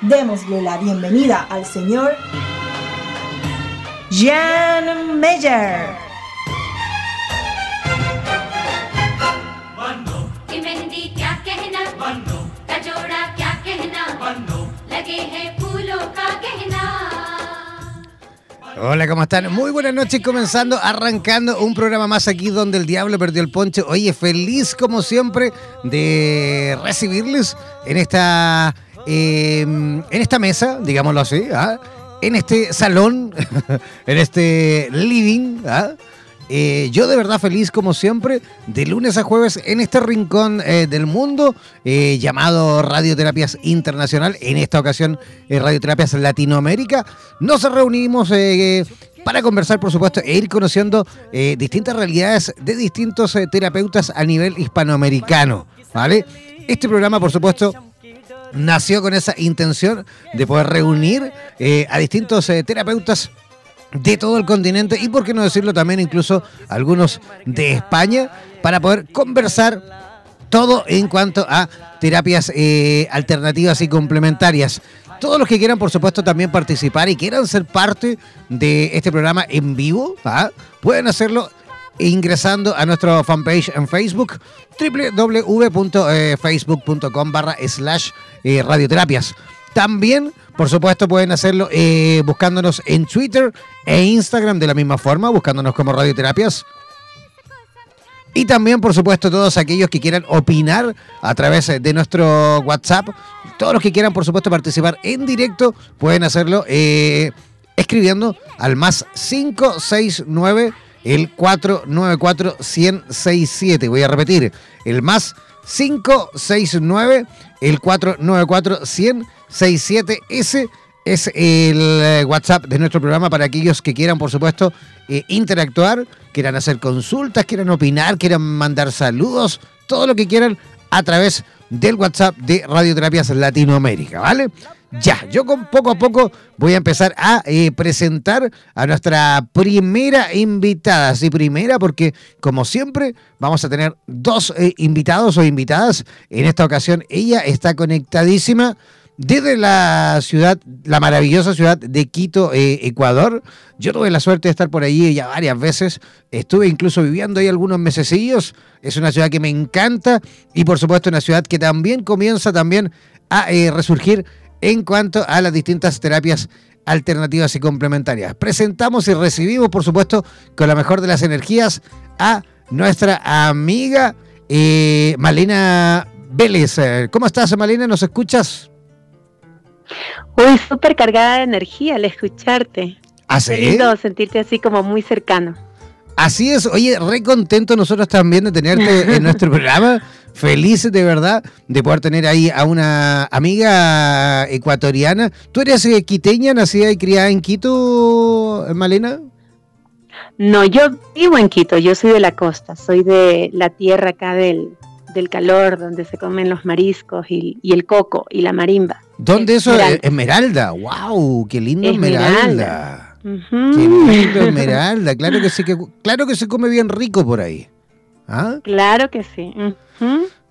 Démosle la bienvenida al señor Jan Meyer. Hola, ¿cómo están? Muy buenas noches, comenzando, arrancando un programa más aquí donde el diablo perdió el poncho. Oye, feliz como siempre de recibirles en esta Em, en esta mesa, digámoslo así, ¿ah? en este salón, en este living, ¿ah? eh, yo de verdad feliz como siempre, de lunes a jueves en este rincón eh, del mundo eh, llamado Radioterapias Internacional, en esta ocasión Radioterapias Latinoamérica. Nos reunimos para conversar, por supuesto, e ir conociendo distintas realidades de distintos terapeutas a nivel hispanoamericano. ¿vale? Este programa, por supuesto, nació con esa intención de poder reunir eh, a distintos eh, terapeutas de todo el continente y, por qué no decirlo también, incluso algunos de España, para poder conversar todo en cuanto a terapias eh, alternativas y complementarias. Todos los que quieran, por supuesto, también participar y quieran ser parte de este programa en vivo, ¿ah? pueden hacerlo ingresando a nuestro fanpage en Facebook, www.facebook.com barra slash eh, radioterapias. También, por supuesto, pueden hacerlo eh, buscándonos en Twitter e Instagram de la misma forma, buscándonos como radioterapias. Y también, por supuesto, todos aquellos que quieran opinar a través de nuestro WhatsApp, todos los que quieran, por supuesto, participar en directo, pueden hacerlo eh, escribiendo al más 569 el 494-167. Voy a repetir, el más 569, el 494-167. Ese es el eh, WhatsApp de nuestro programa para aquellos que quieran, por supuesto, eh, interactuar, quieran hacer consultas, quieran opinar, quieran mandar saludos, todo lo que quieran a través del WhatsApp de Radioterapias Latinoamérica, ¿vale? Ya, yo con poco a poco voy a empezar a eh, presentar a nuestra primera invitada. Sí, primera porque como siempre vamos a tener dos eh, invitados o invitadas. En esta ocasión ella está conectadísima desde la ciudad, la maravillosa ciudad de Quito, eh, Ecuador. Yo tuve la suerte de estar por allí ya varias veces. Estuve incluso viviendo ahí algunos mesecillos. Es una ciudad que me encanta y por supuesto una ciudad que también comienza también a resurgir en cuanto a las distintas terapias alternativas y complementarias. Presentamos y recibimos, por supuesto, con la mejor de las energías a nuestra amiga eh, Malena Vélez. ¿Cómo estás, Malena? ¿Nos escuchas? Uy, súper cargada de energía al escucharte. ¿Ah, lindo sentirte así como muy cercano. Así es, oye, re contento nosotros también de tenerte en nuestro programa. Felices de verdad de poder tener ahí a una amiga ecuatoriana. ¿Tú eres eh, quiteña, nacida y criada en Quito, Malena? No, yo vivo en Quito, yo soy de la costa, soy de la tierra acá del, del calor, donde se comen los mariscos y, el coco y la marimba. ¿Dónde eso? Esmeralda. ¡Wow! ¡Qué lindo Esmeralda! ¡Qué lindo Esmeralda! Claro que, sí, que, claro que se come bien rico por ahí. ¿Ah? Claro que sí.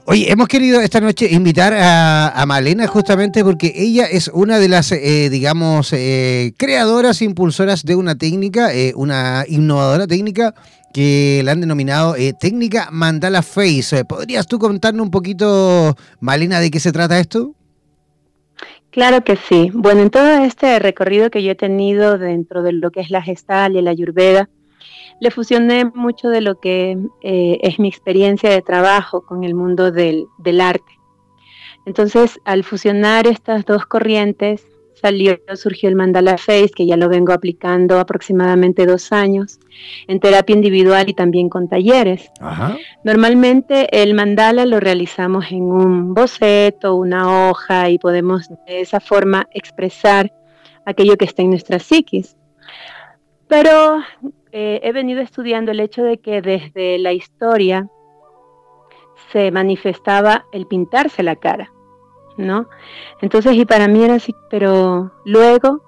Oye, hemos querido esta noche invitar a, Malena justamente porque ella es una de las, eh, digamos, eh, creadoras, impulsoras de una técnica, eh, una innovadora técnica que la han denominado técnica Mandala Face. ¿Podrías tú contarnos un poquito, Malena, de qué se trata esto? Claro que sí. Bueno, en todo este recorrido que yo he tenido dentro de lo que es la gestal y la ayurveda, le fusioné mucho de lo que eh, es mi experiencia de trabajo con el mundo del, arte. Entonces, al fusionar estas dos corrientes, salió, surgió el Mandala Face, que ya lo vengo aplicando aproximadamente dos años, en terapia individual y también con talleres. Normalmente el mandala lo realizamos en un boceto, una hoja, y podemos de esa forma expresar aquello que está en nuestra psiquis. Pero eh, he venido estudiando el hecho de que desde la historia se manifestaba el pintarse la cara, ¿no? Entonces, y para mí era así, pero luego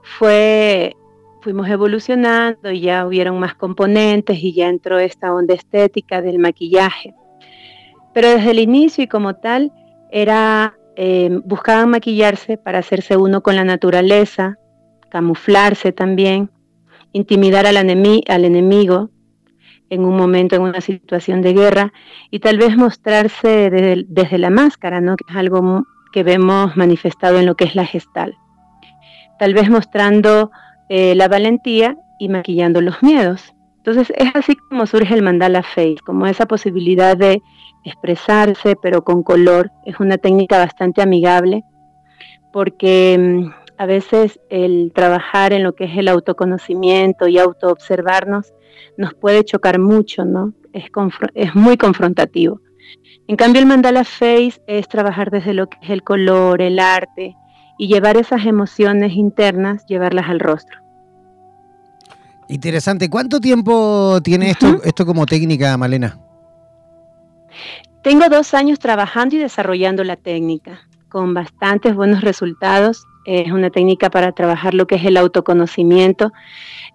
fue, fuimos evolucionando y ya hubieron más componentes y ya entró esta onda estética del maquillaje. Pero desde el inicio y como tal, era, eh, buscaban maquillarse para hacerse uno con la naturaleza, camuflarse también, intimidar al, al enemigo en un momento, en una situación de guerra, y tal vez mostrarse desde, la máscara, ¿no? que es algo que vemos manifestado en lo que es la gestal. Tal vez mostrando eh, la valentía y maquillando los miedos. Entonces es así como surge el mandala face, como esa posibilidad de expresarse, pero con color. Es una técnica bastante amigable, porque mm, a veces el trabajar en lo que es el autoconocimiento y autoobservarnos nos puede chocar mucho, ¿no? Es, es muy confrontativo. En cambio, el mandala face es trabajar desde lo que es el color, el arte y llevar esas emociones internas, llevarlas al rostro. Interesante. ¿Cuánto tiempo tiene esto, esto como técnica, Malena? Tengo dos años trabajando y desarrollando la técnica, con bastantes buenos resultados es una técnica para trabajar lo que es el autoconocimiento,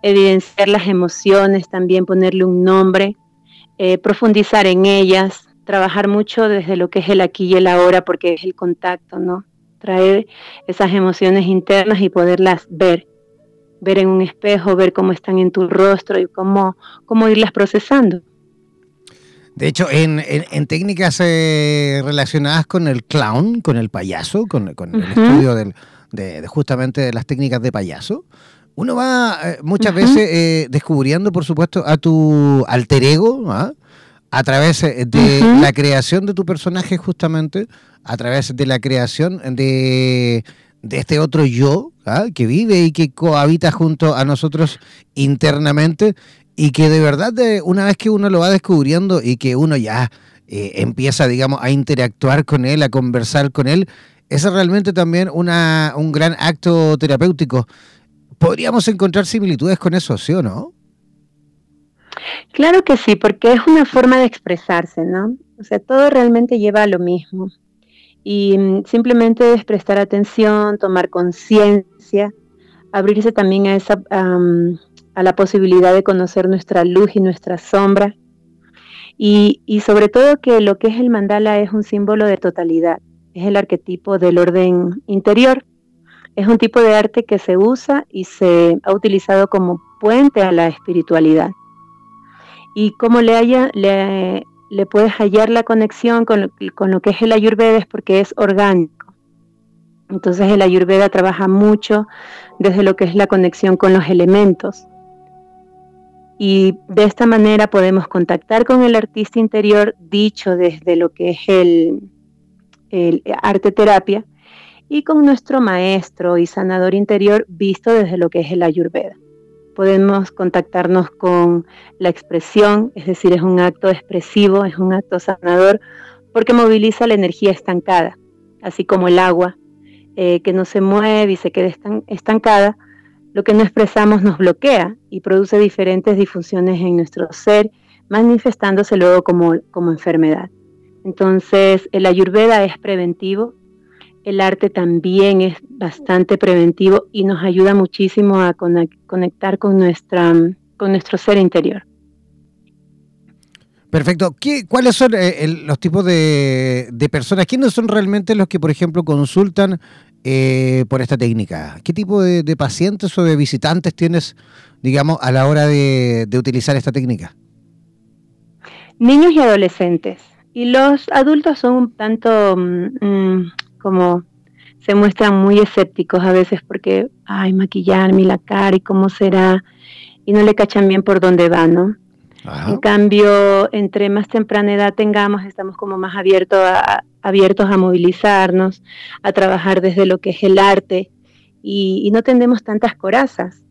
evidenciar las emociones, también ponerle un nombre, eh, profundizar en ellas, trabajar mucho desde lo que es el aquí y el ahora, porque es el contacto, ¿no? Traer esas emociones internas y poderlas ver, ver en un espejo, ver cómo están en tu rostro y cómo, cómo irlas procesando. De hecho, en, técnicas eh, relacionadas con el clown, con el payaso, con, el estudio del, de, justamente de las técnicas de payaso, uno va eh, muchas veces eh, descubriendo, por supuesto, a tu alter ego, ¿ah? a través eh, de la creación de tu personaje, justamente, a través de la creación de, de este otro yo ¿ah? que vive y que cohabita junto a nosotros internamente y que de verdad, una vez que uno lo va descubriendo y que uno ya empieza, digamos, a interactuar con él, a conversar con él, es realmente también una, un gran acto terapéutico. ¿Podríamos encontrar similitudes con eso, sí o no? Claro que sí, porque es una forma de expresarse, ¿no? O sea, todo realmente lleva a lo mismo. Y mm, simplemente es prestar atención, tomar conciencia, abrirse también a, esa, a la posibilidad de conocer nuestra luz y nuestra sombra. Y, y sobre todo que lo que es el mandala es un símbolo de totalidad es el arquetipo del orden interior. Es un tipo de arte que se usa y se ha utilizado como puente a la espiritualidad. Y como le, haya, le, puedes hallar la conexión con lo, con lo que es el ayurveda es porque es orgánico. Entonces el ayurveda trabaja mucho desde lo que es la conexión con los elementos. Y de esta manera podemos contactar con el artista interior dicho desde lo que es el, el arte terapia y con nuestro maestro y sanador interior visto desde lo que es el ayurveda. Podemos contactarnos con la expresión, es decir, es un acto expresivo, es un acto sanador, porque moviliza la energía estancada, así como el agua eh, que no se mueve y se queda estancada, lo que no expresamos nos bloquea y produce diferentes disfunciones en nuestro ser, manifestándose luego como, como enfermedad. Entonces, el ayurveda es preventivo, el arte también es bastante preventivo y nos ayuda muchísimo a conectar con, nuestra, con nuestro ser interior. Perfecto. ¿Qué, ¿Cuáles son eh, los tipos de, personas? ¿Quiénes son realmente los que, por ejemplo, consultan eh, por esta técnica? ¿Qué tipo de, pacientes o de visitantes tienes, digamos, a la hora de, utilizar esta técnica? Niños y adolescentes. Y los adultos son un tanto mm, mm, como se muestran muy escépticos a veces porque, ay, maquillarme la cara y cómo será, y no le cachan bien por dónde va, ¿no? En cambio, entre más temprana edad tengamos, estamos como más abiertos a, abiertos a movilizarnos, a trabajar desde lo que es el arte y, no tendemos tantas corazas.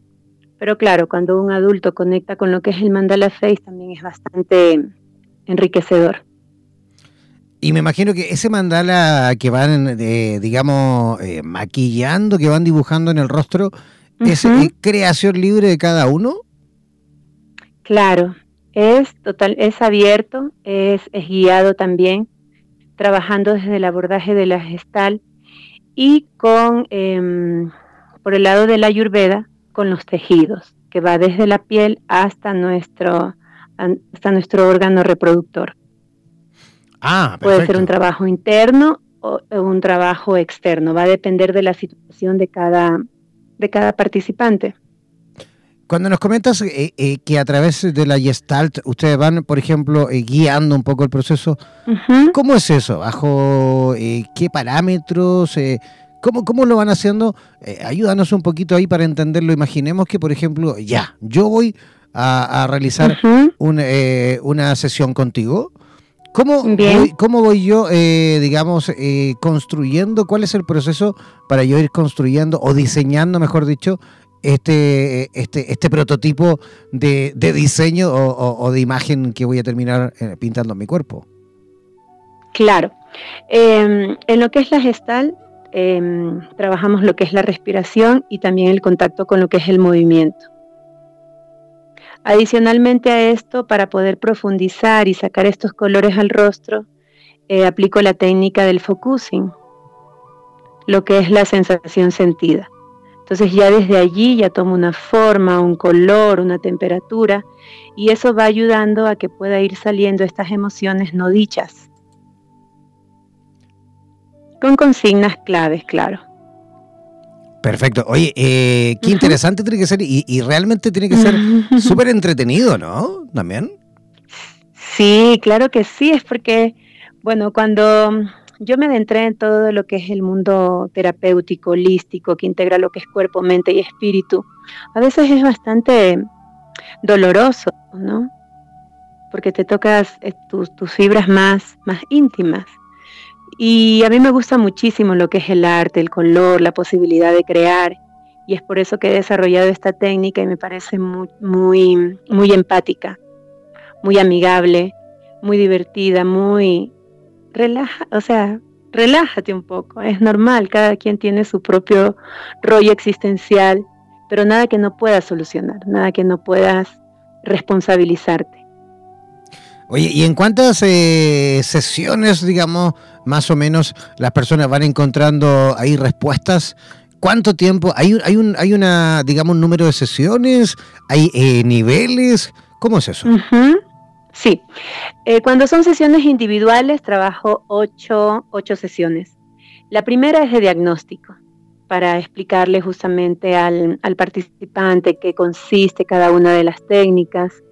Pero claro, cuando un adulto conecta con lo que es el mandala face también es bastante enriquecedor. Y me imagino que ese mandala que van, eh, digamos, eh, maquillando, que van dibujando en el rostro, ¿es eh, creación libre de cada uno? Claro, es total, es abierto, es, guiado también, trabajando desde el abordaje de la gestal y con, em, por el lado de la ayurveda, con los tejidos, que va desde la piel hasta nuestro, hasta nuestro órgano reproductor. Ah, Puede ser un trabajo interno o un trabajo externo, va a depender de la situación de cada, de cada participante. Cuando nos comentas eh, eh, que a través de la Gestalt ustedes van, por ejemplo, eh, guiando un poco el proceso, ¿cómo es eso? ¿Bajo qué parámetros? ¿cómo, ¿Cómo lo van haciendo? ayúdanos un poquito ahí para entenderlo. Imaginemos que, por ejemplo, ya, yo voy a, realizar una sesión contigo. ¿Cómo voy, ¿Cómo voy yo, digamos, construyendo? ¿Cuál es el proceso para yo ir construyendo o diseñando, mejor dicho, este, este, este prototipo de, diseño o, de imagen que voy a terminar eh, pintando en mi cuerpo. Claro. Em, en lo que es la gestal, em, trabajamos lo que es la respiración y también el contacto con lo que es el movimiento. Adicionalmente a esto, para poder profundizar y sacar estos colores al rostro, eh, aplico la técnica del focusing, lo que es la sensación sentida. Entonces ya desde allí ya toma una forma, un color, una temperatura y eso va ayudando a que pueda ir saliendo estas emociones no dichas. Con consignas claves, claro. Perfecto. Oye, eh, qué interesante tiene que ser y, y realmente tiene que ser súper entretenido, ¿no? También. Sí, claro que sí, es porque, bueno, cuando yo me adentré en todo lo que es el mundo terapéutico, holístico, que integra lo que es cuerpo, mente y espíritu. A veces es bastante doloroso, ¿no? Porque te tocas eh, tus, fibras más, más íntimas. Y a mí me gusta muchísimo lo que es el arte, el color, la posibilidad de crear. Y es por eso que he desarrollado esta técnica y me parece muy, muy, muy empática, muy amigable, muy divertida, muy, relaja, o sea, relájate un poco, es normal, cada quien tiene su propio rollo existencial, pero nada que no puedas solucionar, nada que no puedas responsabilizarte. Oye, ¿y en cuántas eh, sesiones, digamos, más o menos las personas van encontrando ahí respuestas? ¿Cuánto tiempo? ¿Hay, hay, un, hay una, digamos, número de sesiones? ¿Hay eh, niveles? ¿Cómo es eso? Sí, eh, cuando son sesiones individuales trabajo ocho, sesiones. La primera es de diagnóstico, para explicarle justamente al, participante qué consiste cada una de las técnicas,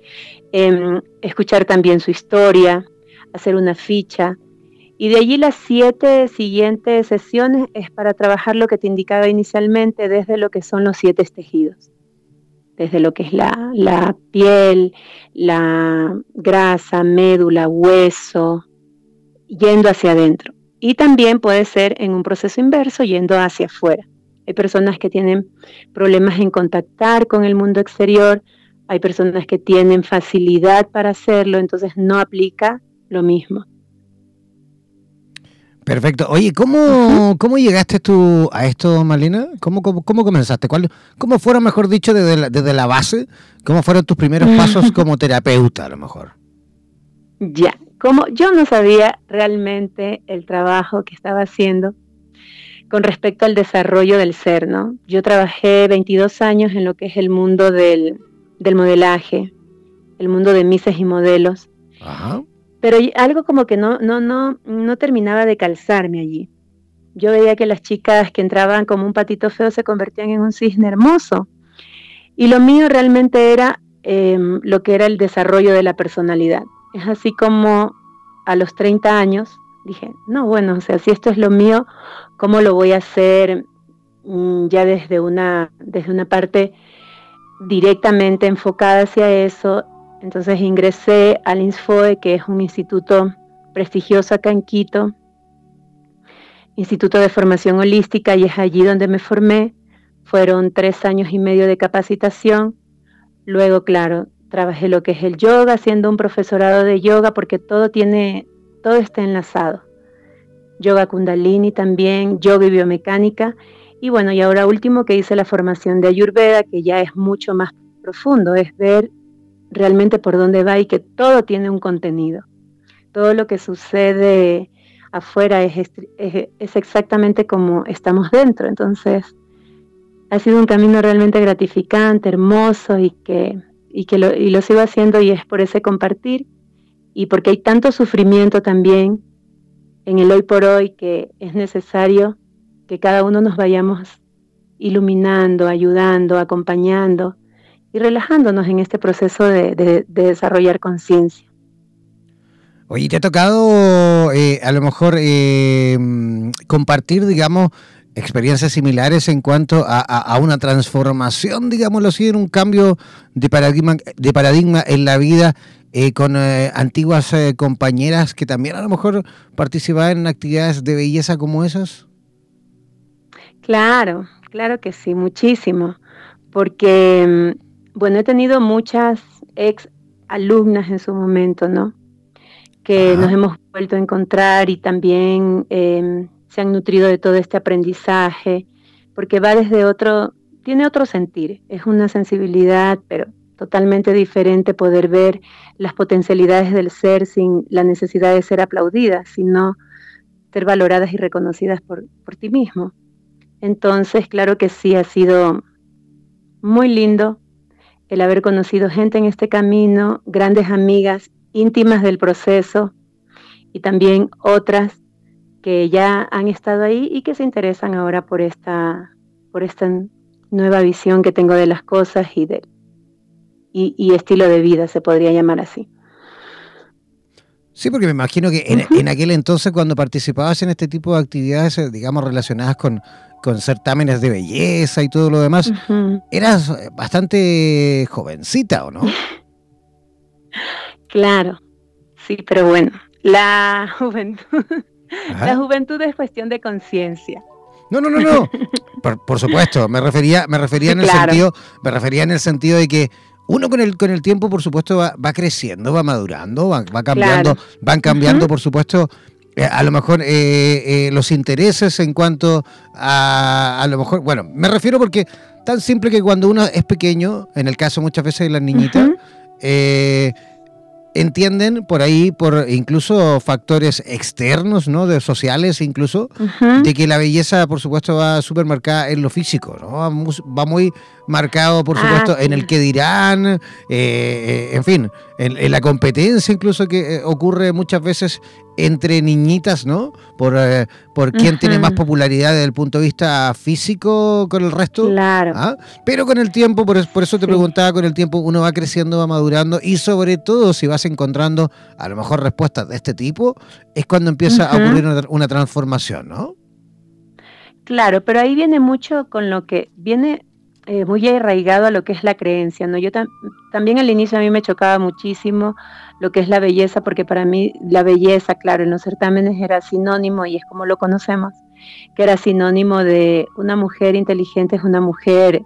em, escuchar también su historia, hacer una ficha. Y de allí las siete siguientes sesiones es para trabajar lo que te indicaba inicialmente desde lo que son los siete tejidos desde lo que es la, piel, la grasa, médula, hueso, yendo hacia adentro. Y también puede ser en un proceso inverso, yendo hacia afuera. Hay personas que tienen problemas en contactar con el mundo exterior, hay personas que tienen facilidad para hacerlo, entonces no aplica lo mismo. Perfecto. Oye, ¿cómo, ¿cómo llegaste tú a esto, Malina? ¿Cómo, cómo, comenzaste? ¿Cuál, ¿Cómo fueron, mejor dicho, desde la, desde la base? ¿Cómo fueron tus primeros pasos como terapeuta, a lo mejor? Ya, como yo no sabía realmente el trabajo que estaba haciendo con respecto al desarrollo del ser, ¿no? Yo trabajé 22 años en lo que es el mundo del, modelaje, el mundo de mises y modelos. Pero algo como que no, no, no, no terminaba de calzarme allí. Yo veía que las chicas que entraban como un patito feo se convertían en un cisne hermoso. Y lo mío realmente era em, lo que era el desarrollo de la personalidad. Es así como a los 30 años dije, no, bueno, o sea, si esto es lo mío, ¿cómo lo voy a hacer mm, ya desde una, desde una parte directamente enfocada hacia eso? Entonces ingresé al INSFOE, que es un instituto prestigioso acá en Quito, Instituto de Formación Holística, y es allí donde me formé. Fueron tres años y medio de capacitación. Luego, claro, trabajé lo que es el yoga, haciendo un profesorado de yoga, porque todo tiene, todo está enlazado. Yoga Kundalini también, yoga y biomecánica. Y bueno, y ahora último que hice la formación de Ayurveda, que ya es mucho más profundo, es ver realmente por dónde va y que todo tiene un contenido. Todo lo que sucede afuera es, es, exactamente como estamos dentro. Entonces, ha sido un camino realmente gratificante, hermoso y que, y que lo, y lo sigo haciendo y es por ese compartir y porque hay tanto sufrimiento también en el hoy por hoy que es necesario que cada uno nos vayamos iluminando, ayudando, acompañando y relajándonos en este proceso de, desarrollar conciencia. Oye, ¿te ha tocado eh, a lo mejor eh, compartir, digamos, experiencias similares en cuanto a, una transformación, digámoslo así, en un cambio de paradigma, de paradigma en la vida eh, con eh, antiguas eh, compañeras que también a lo mejor participaban en actividades de belleza como esas? Claro, claro que sí, muchísimo, porque, mm, bueno, he tenido muchas ex alumnas en su momento, ¿no? Que nos hemos vuelto a encontrar y también em, se han nutrido de todo este aprendizaje, porque va desde otro, tiene otro sentir, es una sensibilidad, pero totalmente diferente poder ver las potencialidades del ser sin la necesidad de ser aplaudidas, sino ser valoradas y reconocidas por, por ti mismo. Entonces, claro que sí, ha sido muy lindo el haber conocido gente en este camino, grandes amigas íntimas del proceso y también otras que ya han estado ahí y que se interesan ahora por esta, por esta nueva visión que tengo de las cosas y de, y, estilo de vida, se podría llamar así. Sí, porque me imagino que en, aquel entonces cuando participabas en este tipo de actividades, eh, digamos, relacionadas con, con certámenes de belleza y todo lo demás, eras bastante jovencita, ¿o no? Claro, sí, pero bueno, la juventud, la juventud es cuestión de conciencia. No, no, no, no. Por, supuesto, me refería, me refería en el sentido, me refería en el sentido de que uno con el, con el tiempo, por supuesto, va, creciendo, va madurando, va, cambiando, van cambiando, por supuesto, eh, a lo mejor eh, eh, los intereses en cuanto a, a lo mejor, bueno, me refiero porque tan simple que cuando uno es pequeño, en el caso muchas veces de las niñitas, entienden por ahí, por incluso factores externos, ¿no? De sociales incluso, de que la belleza, por supuesto, va súper marcada en lo físico, ¿no? Va muy, marcado, por ah, supuesto, en el que dirán, eh, eh, en fin, en, la competencia incluso que eh, ocurre muchas veces entre niñitas, ¿no? Por, por quién tiene más popularidad desde el punto de vista físico con el resto. Claro. ¿ah? Pero con el tiempo, por, por eso te preguntaba, con el tiempo uno va creciendo, va madurando y sobre todo si vas encontrando a lo mejor respuestas de este tipo, es cuando empieza a ocurrir una, transformación, ¿no? Claro, pero ahí viene mucho con lo que viene eh, muy arraigado a lo que es la creencia, ¿no? Yo también al inicio a mí me chocaba muchísimo lo que es la belleza, porque para mí la belleza, claro, en los certámenes era sinónimo, y es como lo conocemos, que era sinónimo de una mujer inteligente es una mujer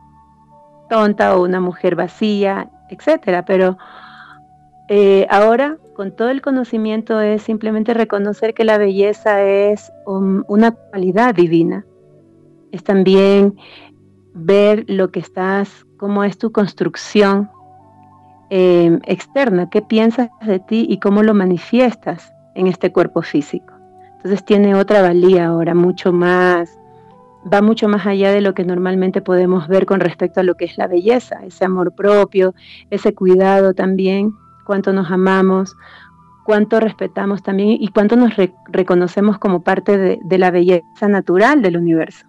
tonta o una mujer vacía, etcétera, pero eh, ahora con todo el conocimiento es simplemente reconocer que la belleza es una cualidad divina. Es también ver lo que estás, cómo es tu construcción eh, externa, qué piensas de ti y cómo lo manifiestas en este cuerpo físico. Entonces tiene otra valía ahora, mucho más, va mucho más allá de lo que normalmente podemos ver con respecto a lo que es la belleza, ese amor propio, ese cuidado también, cuánto nos amamos, cuánto respetamos también y cuánto nos reconocemos como parte de, la belleza natural del universo.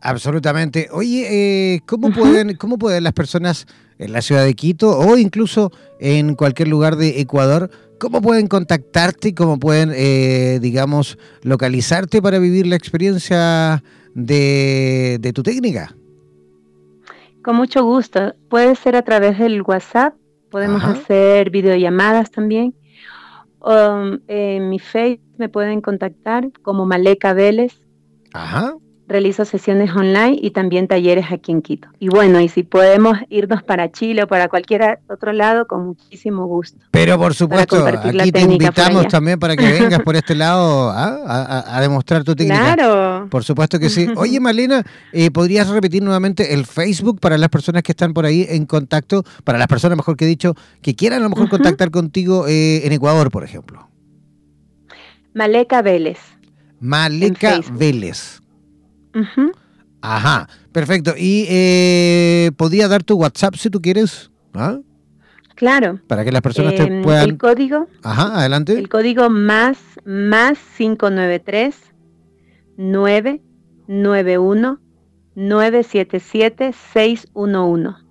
Absolutamente. Oye, eh, ¿cómo, pueden, ¿cómo pueden las personas en la ciudad de Quito o incluso en cualquier lugar de Ecuador, cómo pueden contactarte y cómo pueden, eh, digamos, localizarte para vivir la experiencia de, tu técnica? Con mucho gusto. Puede ser a través del WhatsApp, podemos hacer videollamadas también. Um, en mi Facebook me pueden contactar como Maleca Vélez. Ajá realizo sesiones online y también talleres aquí en Quito. Y bueno, y si podemos irnos para Chile o para cualquier otro lado, con muchísimo gusto. Pero por supuesto, aquí te invitamos también para que vengas por este lado a, demostrar tu técnica. Claro. Por supuesto que sí. Oye, Malena, eh, ¿podrías repetir nuevamente el Facebook para las personas que están por ahí en contacto, para las personas, mejor que he dicho, que quieran a lo mejor contactar contigo eh, en Ecuador, por ejemplo? Maleca Vélez. Maleca Vélez. Ajá, perfecto. ¿Y eh, podría dar tu WhatsApp si tú quieres? ¿Ah? Claro. Para que las personas te em, puedan... El código. Ajá, adelante. El código más, más 593 991 977 611.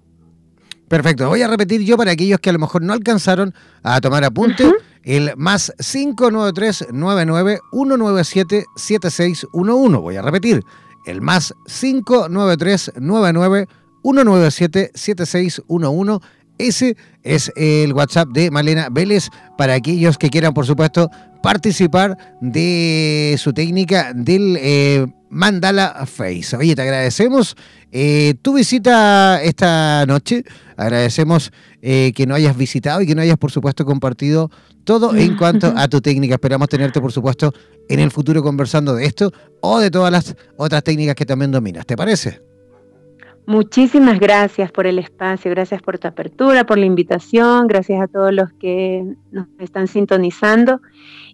Perfecto, voy a repetir yo para aquellos que a lo mejor no alcanzaron a tomar apunte. El más 593 99 197 7611. Voy a repetir el más 593 99 197 7611. Ese es el WhatsApp de Malena Vélez para aquellos que quieran, por supuesto, participar de su técnica del eh, Mandala Face. Oye, te agradecemos eh, tu visita esta noche. Agradecemos eh, que nos hayas visitado y que nos hayas, por supuesto, compartido todo en cuanto a tu técnica. Esperamos tenerte, por supuesto, en el futuro conversando de esto o de todas las otras técnicas que también dominas. ¿Te parece? Muchísimas gracias por el espacio, gracias por tu apertura, por la invitación, gracias a todos los que nos están sintonizando.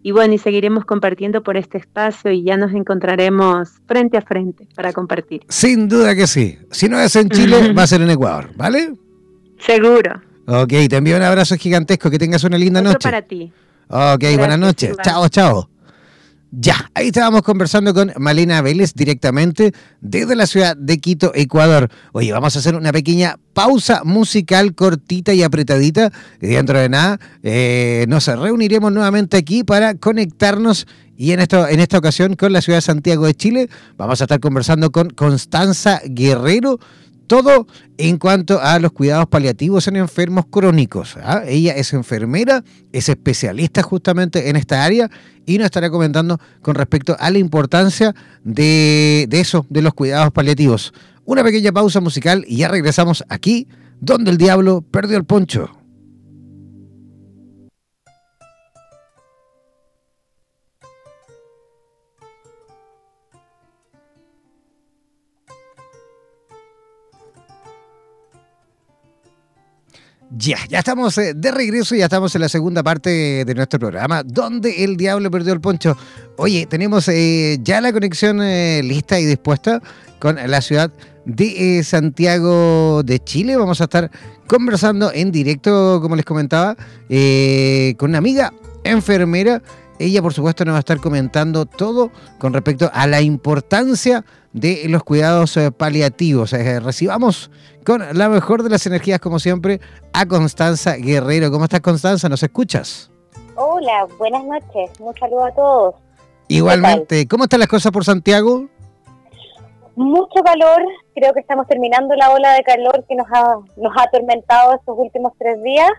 Y bueno, y seguiremos compartiendo por este espacio y ya nos encontraremos frente a frente para compartir. Sin duda que sí. Si no es en Chile, va a ser en Ecuador, ¿vale? Seguro. Ok, te envío un abrazo gigantesco, que tengas una linda noche. para ti. Ok, buenas noches. Chao, chao. Ya, ahí estábamos conversando con Malena Vélez directamente desde la ciudad de Quito, Ecuador. Oye, vamos a hacer una pequeña pausa musical cortita y apretadita. Y dentro de nada, eh, nos reuniremos nuevamente aquí para conectarnos y en, en esta ocasión con la ciudad de Santiago de Chile. Vamos a estar conversando con Constanza Guerrero todo en cuanto a los cuidados paliativos en enfermos crónicos. ¿ah? Ella es enfermera, es especialista justamente en esta área y nos estará comentando con respecto a la importancia de, de eso, de los cuidados paliativos. Una pequeña pausa musical y ya regresamos aquí, donde el diablo perdió el poncho. Ya, ya estamos eh, de regreso y ya estamos en la segunda parte de nuestro programa, donde el diablo perdió el poncho. Oye, tenemos eh, ya la conexión eh, lista y dispuesta con la ciudad de Santiago de Chile. Vamos a estar conversando en directo, como les comentaba, con una amiga enfermera. Ella, por supuesto, nos va a estar comentando todo con respecto a la importancia de los cuidados paliativos. recibamos con la mejor de las energías, como siempre, a Constanza Guerrero. ¿Cómo estás, Constanza? ¿Nos escuchas? Hola, buenas noches. Un saludo a todos. Igualmente, ¿cómo están las cosas por Santiago? Mucho calor, creo que estamos terminando la ola de calor que nos ha, nos ha atormentado estos últimos tres días,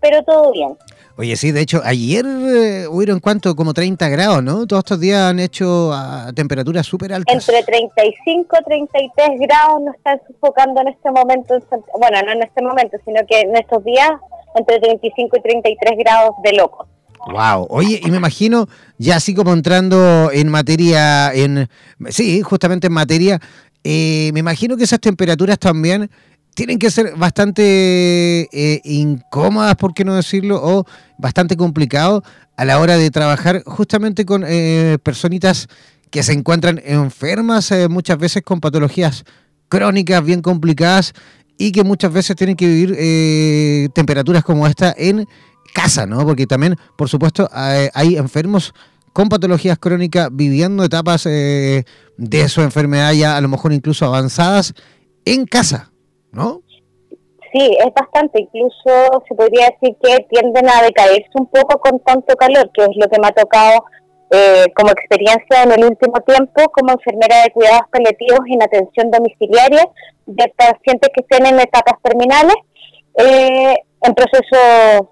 pero todo bien. Oye, sí, de hecho, ayer eh, hubieron cuánto, como 30 grados, ¿no? Todos estos días han hecho a temperaturas súper altas. Entre 35 y 33 grados nos están sofocando en este momento, bueno, no en este momento, sino que en estos días entre 35 y 33 grados de loco. Wow, oye, y me imagino ya así como entrando en materia, en sí, justamente en materia, eh, me imagino que esas temperaturas también tienen que ser bastante eh, incómodas, por qué no decirlo, o bastante complicado a la hora de trabajar justamente con eh, personitas que se encuentran enfermas, eh, muchas veces con patologías crónicas bien complicadas y que muchas veces tienen que vivir eh, temperaturas como esta en casa, ¿no? Porque también, por supuesto, hay, enfermos con patologías crónicas viviendo etapas de su enfermedad ya a lo mejor incluso avanzadas en casa, ¿no? Sí, es bastante, incluso se podría decir que tienden a decaerse un poco con tanto calor, que es lo que me ha tocado eh, como experiencia en el último tiempo como enfermera de cuidados paliativos en atención domiciliaria de pacientes que estén en etapas terminales eh, en procesos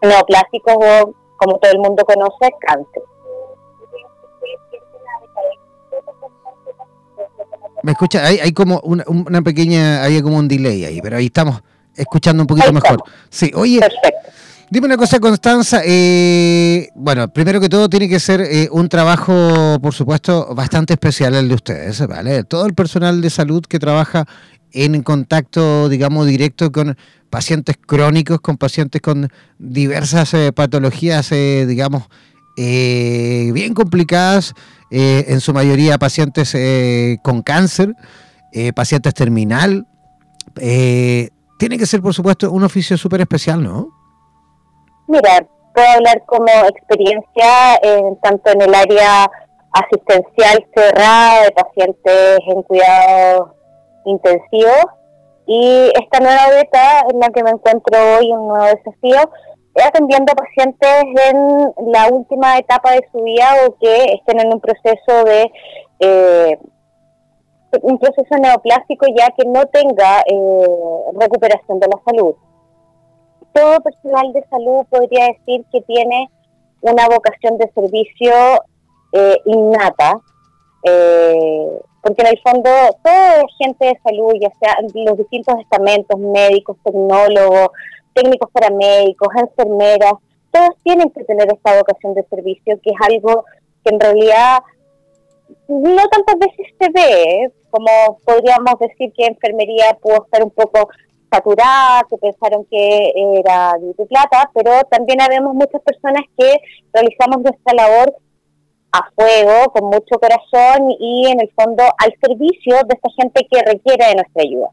neoplásicos o, como todo el mundo conoce, cáncer. Me escucha, hay, hay como una, una, pequeña, hay como un delay ahí, pero ahí estamos escuchando un poquito mejor. Sí, oye, Perfecto. Dime una cosa, Constanza. Eh, bueno, primero que todo tiene que ser eh, un trabajo, por supuesto, bastante especial el de ustedes, ¿vale? Todo el personal de salud que trabaja en contacto, digamos, directo con pacientes crónicos, con pacientes con diversas eh, patologías, digamos, bien complicadas, en su mayoría pacientes con cáncer, pacientes terminal. tiene que ser, por supuesto, un oficio súper especial, ¿no? Mira, puedo hablar como experiencia tanto en el área asistencial cerrada de pacientes en cuidados intensivos y esta nueva beta en la que me encuentro hoy, un nuevo desafío, es atendiendo pacientes en la última etapa de su vida o que estén en un proceso de eh, un proceso neoplásico ya que no tenga eh, recuperación de la salud. Todo personal de salud podría decir que tiene una vocación de servicio eh, innata, eh, porque en el fondo toda gente de salud, ya sea los distintos estamentos, médicos, tecnólogos, técnicos paramédicos, enfermeras, todos tienen que tener esta vocación de servicio, que es algo que en realidad no tantas veces se ve, como podríamos decir que enfermería pudo estar un poco saturada, que pensaron que era de plata, pero también habemos muchas personas que realizamos nuestra labor a fuego, con mucho corazón y en el fondo al servicio de esta gente que requiere de nuestra ayuda.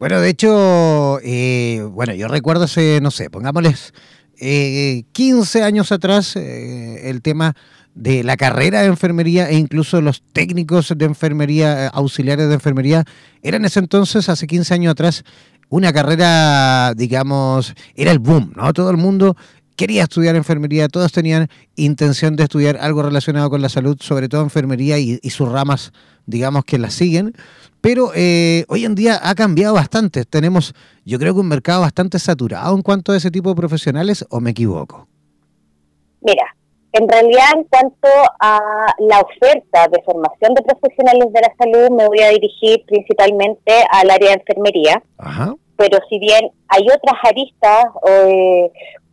Bueno, de hecho, eh, bueno, yo recuerdo hace, no sé, pongámosles eh, 15 años atrás, eh, el tema de la carrera de enfermería e incluso los técnicos de enfermería, eh, auxiliares de enfermería, eran en ese entonces, hace 15 años atrás, una carrera, digamos, era el boom, ¿no? Todo el mundo quería estudiar enfermería, todos tenían intención de estudiar algo relacionado con la salud, sobre todo enfermería y, sus ramas, digamos, que la siguen. Pero eh, hoy en día ha cambiado bastante. Tenemos, yo creo que un mercado bastante saturado en cuanto a ese tipo de profesionales, ¿o me equivoco? Mira, en realidad, en cuanto a la oferta de formación de profesionales de la salud, me voy a dirigir principalmente al área de enfermería. Pero si bien hay otras aristas eh,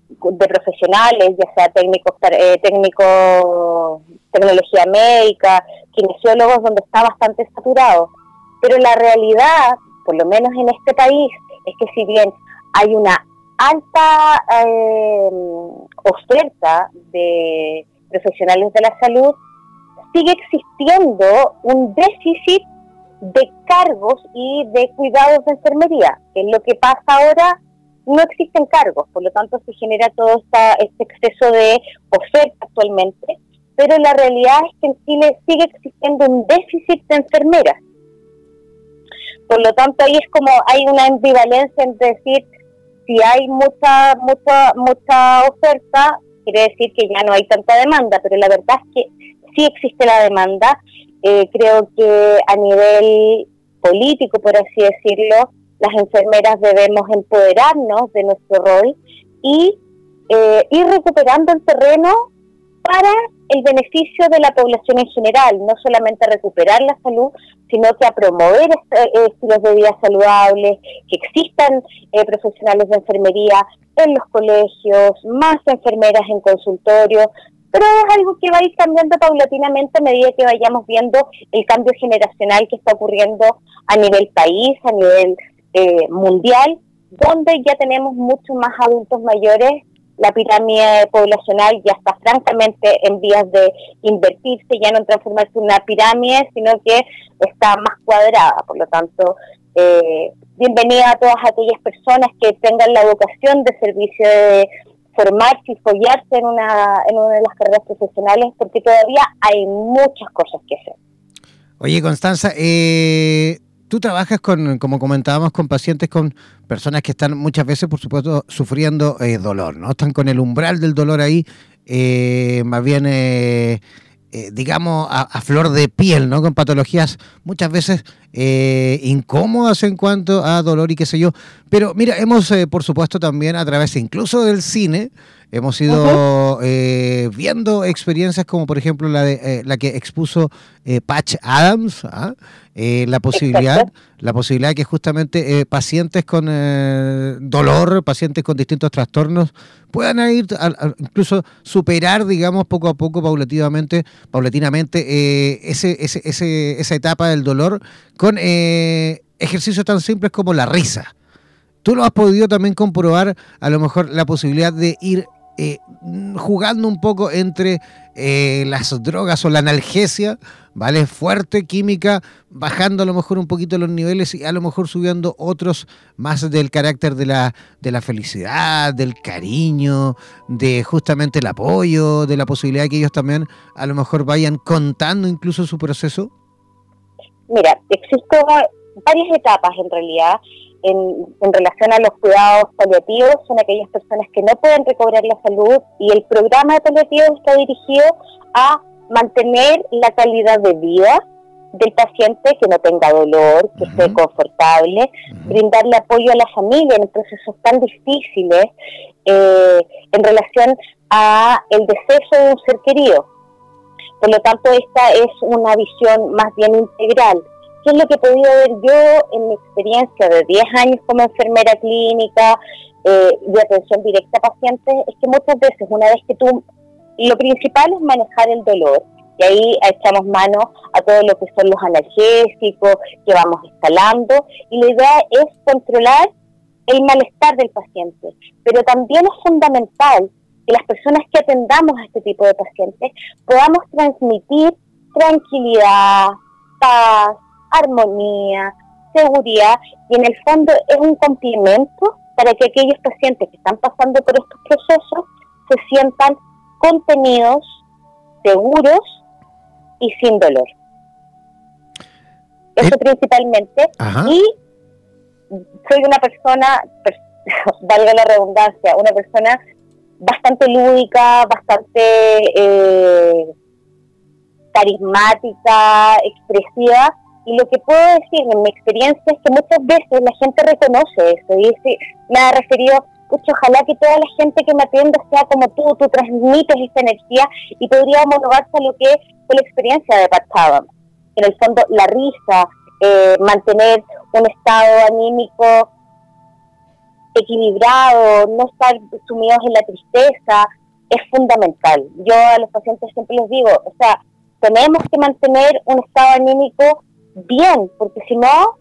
de profesionales, ya sea técnicos, eh, técnico, tecnología médica, kinesiólogos, donde está bastante saturado. Pero la realidad, por lo menos en este país, es que si bien hay una alta eh, oferta de profesionales de la salud, sigue existiendo un déficit de cargos y de cuidados de enfermería, es lo que pasa ahora, no existen cargos, por lo tanto se genera todo este exceso de oferta actualmente, pero la realidad es que en Chile sigue existiendo un déficit de enfermeras. Por lo tanto, ahí es como hay una ambivalencia entre decir, si hay mucha, mucha, mucha oferta, quiere decir que ya no hay tanta demanda, pero la verdad es que sí existe la demanda. Eh, creo que a nivel político, por así decirlo, las enfermeras debemos empoderarnos de nuestro rol y eh, ir recuperando el terreno para el beneficio de la población en general, no solamente a recuperar la salud, sino que a promover este, estilos de vida saludables, que existan eh, profesionales de enfermería en los colegios, más enfermeras en consultorio, pero es algo que va a ir cambiando paulatinamente a medida que vayamos viendo el cambio generacional que está ocurriendo a nivel país, a nivel eh, mundial, donde ya tenemos muchos más adultos mayores la pirámide poblacional ya está francamente en vías de invertirse, ya no transformarse en una pirámide, sino que está más cuadrada. Por lo tanto, eh, bienvenida a todas aquellas personas que tengan la vocación de servicio de formarse y follarse en una, en una de las carreras profesionales, porque todavía hay muchas cosas que hacer. Oye, Constanza, eh, Tú trabajas con, como comentábamos, con pacientes, con personas que están muchas veces, por supuesto, sufriendo eh, dolor, ¿no? Están con el umbral del dolor ahí, eh, más bien, eh, digamos, a, flor de piel, ¿no? Con patologías muchas veces incómodas en cuanto a dolor y qué sé yo. Pero mira, hemos, por supuesto, también a través incluso del cine, Hemos ido eh, viendo experiencias como por ejemplo la, de, eh, la que expuso eh, Patch Adams, ¿ah? la posibilidad, la posibilidad de que justamente pacientes con dolor, pacientes con distintos trastornos puedan ir incluso superar, digamos, poco a poco, paulativamente, paulatinamente ese, ese, ese, esa etapa del dolor con ejercicios tan simples como la risa. Tú lo has podido también comprobar, a lo mejor, la posibilidad de ir eh, jugando un poco entre eh, las drogas o la analgesia, ¿vale? Fuerte, química, bajando a lo mejor un poquito los niveles y a lo mejor subiendo otros más del carácter de la, de la felicidad, del cariño, de justamente el apoyo, de la posibilidad de que ellos también a lo mejor vayan contando incluso su proceso. Mira, existen varias etapas en realidad en, relación a los cuidados paliativos son aquellas personas que no pueden recobrar la salud y el programa de paliativos está dirigido a mantener la calidad de vida del paciente, que no tenga dolor, que esté confortable, brindarle apoyo a la familia en procesos tan difíciles eh, en relación a el deceso de un ser querido. Por lo tanto, esta es una visión más bien integral ¿Qué es lo que he podido ver yo en mi experiencia de 10 años como enfermera clínica eh, de atención directa a pacientes? Es que muchas veces, una vez que tú, lo principal es manejar el dolor, y ahí echamos mano a todo lo que son los analgésicos que vamos instalando, y la idea es controlar el malestar del paciente, pero también es fundamental que las personas que atendamos a este tipo de pacientes podamos transmitir tranquilidad, paz, armonía, seguridad y en el fondo es un complemento para que aquellos pacientes que están pasando por estos procesos se sientan contenidos, seguros y sin dolor. Eso eh, principalmente. Y soy una persona, valga la redundancia, una persona bastante lúdica, bastante eh, carismática, expresiva, y lo que puedo decir en mi experiencia es que muchas veces la gente reconoce eso y dice, me ha referido, pucho, ojalá que toda la gente que me atienda sea como tú, tú transmites esta energía y podría homologarse a lo que fue la experiencia de Pat En el fondo, la risa, eh, mantener un estado anímico equilibrado, no estar sumidos en la tristeza, es fundamental. Yo a los pacientes siempre les digo, o sea, tenemos que mantener un estado anímico bien, porque si no,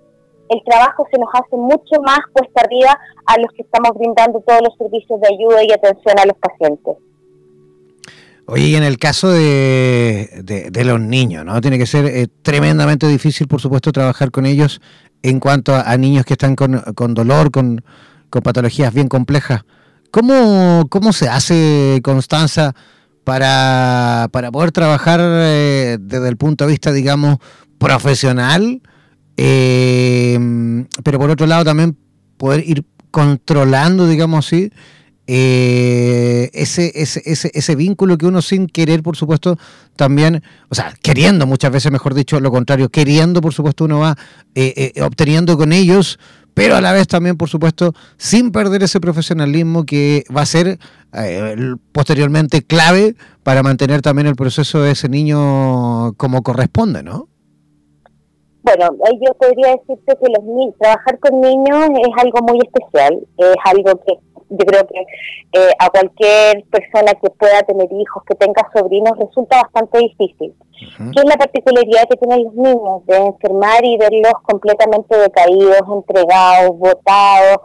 el trabajo se nos hace mucho más cuesta arriba a los que estamos brindando todos los servicios de ayuda y atención a los pacientes. Oye, y en el caso de, de, los niños, ¿no? Tiene que ser eh, tremendamente difícil, por supuesto, trabajar con ellos en cuanto a, niños que están con, con dolor, con, con, patologías bien complejas. ¿Cómo, ¿Cómo se hace, Constanza, para, para poder trabajar eh, desde el punto de vista, digamos, profesional, eh, pero por otro lado también poder ir controlando, digamos así, eh, ese, ese, ese, ese, vínculo que uno sin querer, por supuesto, también, o sea, queriendo muchas veces, mejor dicho, lo contrario, queriendo, por supuesto, uno va eh, obteniendo con ellos, pero a la vez también, por supuesto, sin perder ese profesionalismo que va a ser posteriormente clave para mantener también el proceso de ese niño como corresponde, ¿no? Bueno, yo podría decirte que los trabajar con niños es algo muy especial, es algo que yo creo que eh, a cualquier persona que pueda tener hijos, que tenga sobrinos, resulta bastante difícil. ¿Qué es la particularidad que tienen los niños? De enfermar y verlos completamente decaídos, entregados, botados,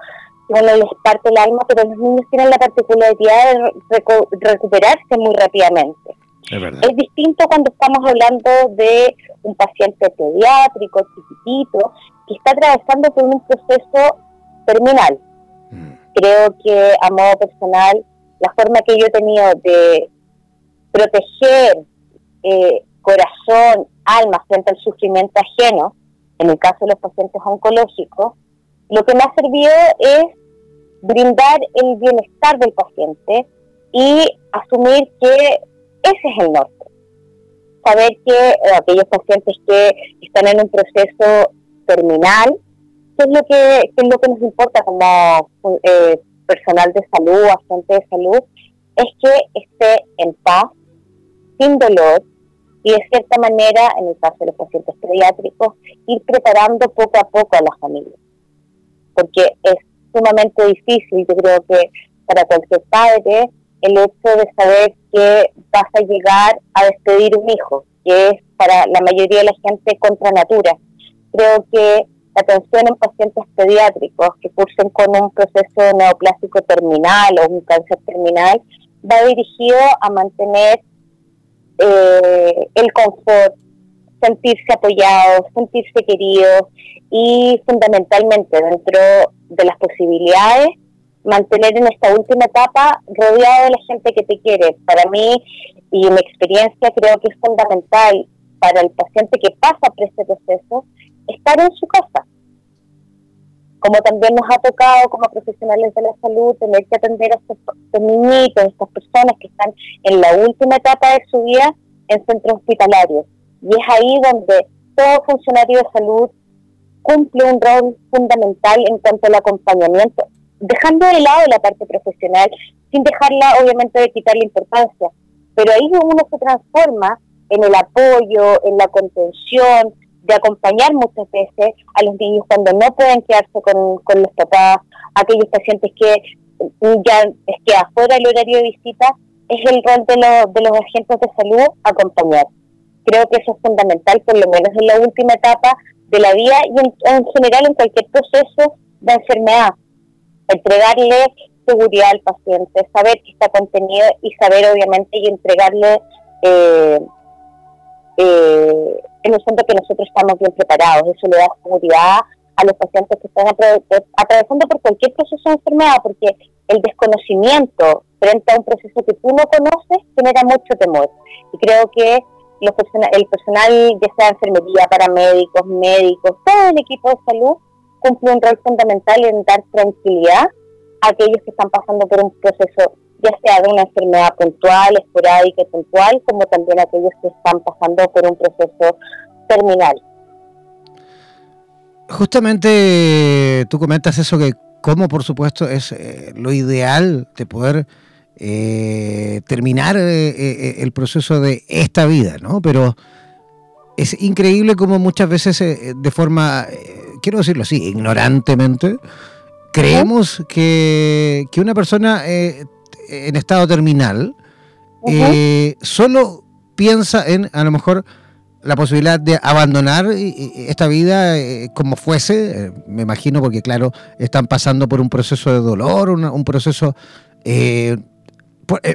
bueno, les parte el alma, pero los niños tienen la particularidad de recuperarse muy rápidamente. Es, distinto cuando estamos hablando de un paciente pediátrico, chiquitito, que está atravesando por un proceso terminal. Mm. Creo que a modo personal, la forma que yo he tenido de proteger eh, corazón, alma frente al sufrimiento ajeno, en el caso de los pacientes oncológicos, lo que me ha servido es brindar el bienestar del paciente y asumir que ese es el norte. Saber que eh, aquellos pacientes que están en un proceso terminal, ¿qué es lo que, es lo que nos importa como eh, personal de salud, agente de salud? Es que esté en paz, sin dolor, y de cierta manera, en el caso de los pacientes pediátricos, ir preparando poco a poco a la familia. Porque es sumamente difícil, yo creo que para cualquier padre, el hecho de saber que vas a llegar a despedir un hijo, que es para la mayoría de la gente contra natura. Creo que la atención en pacientes pediátricos que cursen con un proceso neoplásico terminal o un cáncer terminal va dirigido a mantener eh, el confort, sentirse apoyados, sentirse queridos y fundamentalmente dentro de las posibilidades mantener en esta última etapa rodeado de la gente que te quiere. Para mí y mi experiencia creo que es fundamental para el paciente que pasa por este proceso estar en su casa. Como también nos ha tocado como profesionales de la salud tener que atender a estos, niñitos, estas personas que están en la última etapa de su vida en centros hospitalarios. Y es ahí donde todo funcionario de salud cumple un rol fundamental en cuanto al acompañamiento, dejando de lado la parte profesional, sin dejarla obviamente de quitarle importancia, pero ahí uno se transforma en el apoyo, en la contención, de acompañar muchas veces a los niños cuando no pueden quedarse con, con los papás, aquellos pacientes que ya es que afuera del horario de visita es el rol de, de los agentes de salud acompañar. Creo que eso es fundamental, por lo menos en la última etapa de la vida y en, general en cualquier proceso de enfermedad. Entregarle seguridad al paciente, saber que está contenido y saber obviamente y entregarle eh, eh, en el fondo que nosotros estamos bien preparados. Eso le da seguridad a los pacientes que están atravesando por cualquier proceso de enfermedad, porque el desconocimiento frente a un proceso que tú no conoces genera mucho temor. Y creo que los el personal, ya sea enfermería, paramédicos, médicos, todo el equipo de salud cumple un rol fundamental en dar tranquilidad a aquellos que están pasando por un proceso, ya sea de una enfermedad puntual, esporádica y puntual, como también aquellos que están pasando por un proceso terminal. Justamente tú comentas eso que como por supuesto es eh, lo ideal de poder eh, terminar eh, el proceso de esta vida, ¿no? Pero es increíble como muchas veces de forma, quiero decirlo así, ignorantemente, creemos que, una persona en estado terminal solo piensa en a lo mejor la posibilidad de abandonar esta vida eh, como fuese, eh, me imagino, porque claro, están pasando por un proceso de dolor, un proceso, eh,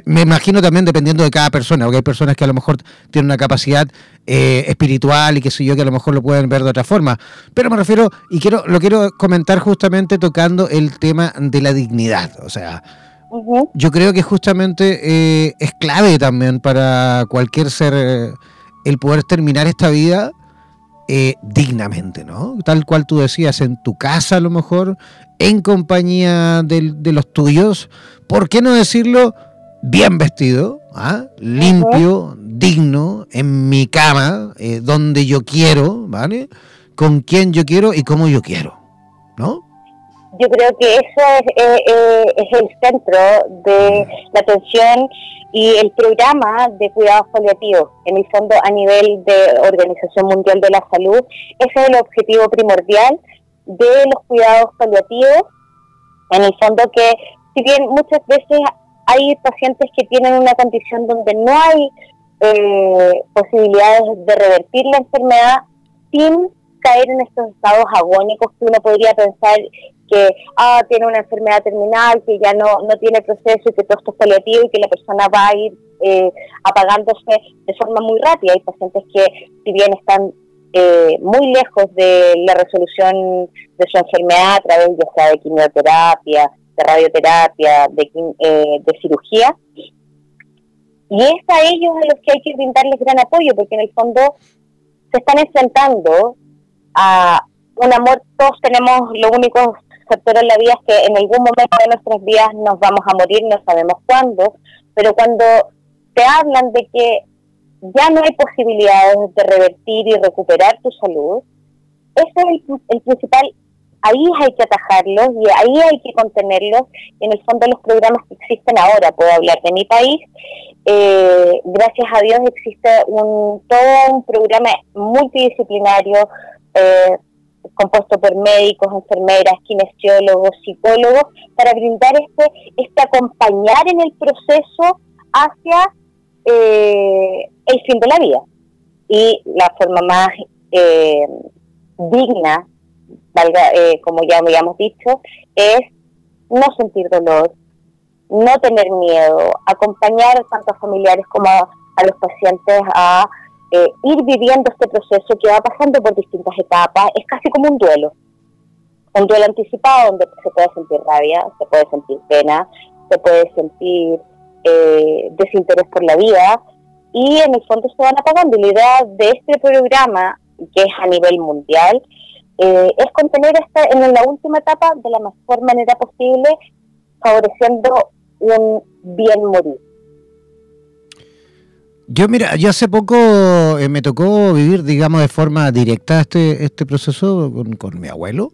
me imagino también dependiendo de cada persona, porque hay personas que a lo mejor tienen una capacidad espiritual y que sé yo, que a lo mejor lo pueden ver de otra forma. Pero me refiero, y quiero lo quiero comentar justamente tocando el tema de la dignidad, o sea... Yo creo que justamente es clave también para cualquier ser el poder terminar esta vida eh, dignamente, ¿no? Tal cual tú decías, en tu casa a lo mejor, en compañía de, los tuyos, ¿por qué no decirlo bien vestido, ¿ah? limpio, digno, en mi cama, eh, donde yo quiero, ¿vale? Con quien yo quiero y cómo yo quiero, ¿no? Yo creo que eso es, eh, es el centro de la atención y el programa de cuidados paliativos, en el fondo a nivel de Organización Mundial de la Salud, ese es el objetivo primordial de los cuidados paliativos, en el fondo que si bien muchas veces hay pacientes que tienen una condición donde no hay eh, posibilidades de revertir la enfermedad sin caer en estos estados agónicos que uno podría pensar que ah, tiene una enfermedad terminal, que ya no, no tiene proceso y que todo esto es paliativo y que la persona va a ir eh, apagándose de forma muy rápida. Hay pacientes que, si bien están eh, muy lejos de la resolución de su enfermedad a través ya sea de quimioterapia, de radioterapia, de, eh, de cirugía, y es a ellos a los que hay que brindarles gran apoyo, porque en el fondo se están enfrentando a un amor, todos tenemos lo único sector en la vida es que en algún momento de nuestras vidas nos vamos a morir, no sabemos cuándo, pero cuando te hablan de que ya no hay posibilidades de revertir y recuperar tu salud, ese es el, principal, ahí hay que atajarlos y ahí hay que contenerlos. En el fondo los programas que existen ahora, puedo hablar de mi país, eh, gracias a Dios existe un, todo un programa multidisciplinario eh, compuesto por médicos, enfermeras, kinesiólogos, psicólogos, para brindar este, este acompañar en el proceso hacia eh, el fin de la vida. Y la forma más eh, digna, valga, eh, como ya habíamos dicho, es no sentir dolor, no tener miedo, acompañar tanto a familiares como a los pacientes a eh, ir viviendo este proceso que va pasando por distintas etapas, es casi como un duelo. Un duelo anticipado donde se puede sentir rabia, se puede sentir pena, se puede sentir eh, desinterés por la vida y en el fondo se van apagando. Y la idea de este programa, que es a nivel mundial, eh, es contener esta en la última etapa de la mejor manera posible, favoreciendo un bien morir. Yo, mira, yo hace poco eh, me tocó vivir, digamos, de forma directa este, este proceso con, mi abuelo.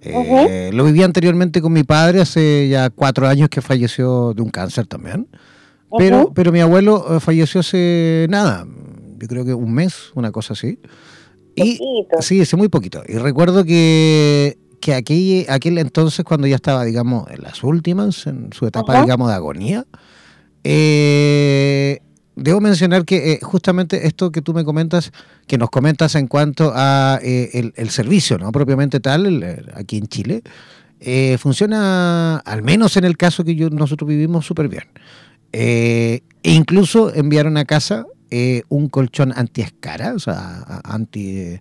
Eh, lo viví anteriormente con mi padre hace ya cuatro años que falleció de un cáncer también. Pero, pero mi abuelo falleció hace nada, yo creo que un mes, una cosa así. Y, sí, hace muy poquito. Y recuerdo que, que aquel, aquel entonces, cuando ya estaba, digamos, en las últimas, en su etapa, digamos, de agonía, eh, debo mencionar que eh, justamente esto que tú me comentas, que nos comentas en cuanto a eh, el, servicio, no propiamente tal, aquí en Chile, eh, funciona, al menos en el caso que yo, nosotros vivimos, súper bien. e incluso enviaron a casa un colchón anti-escara, o sea, anti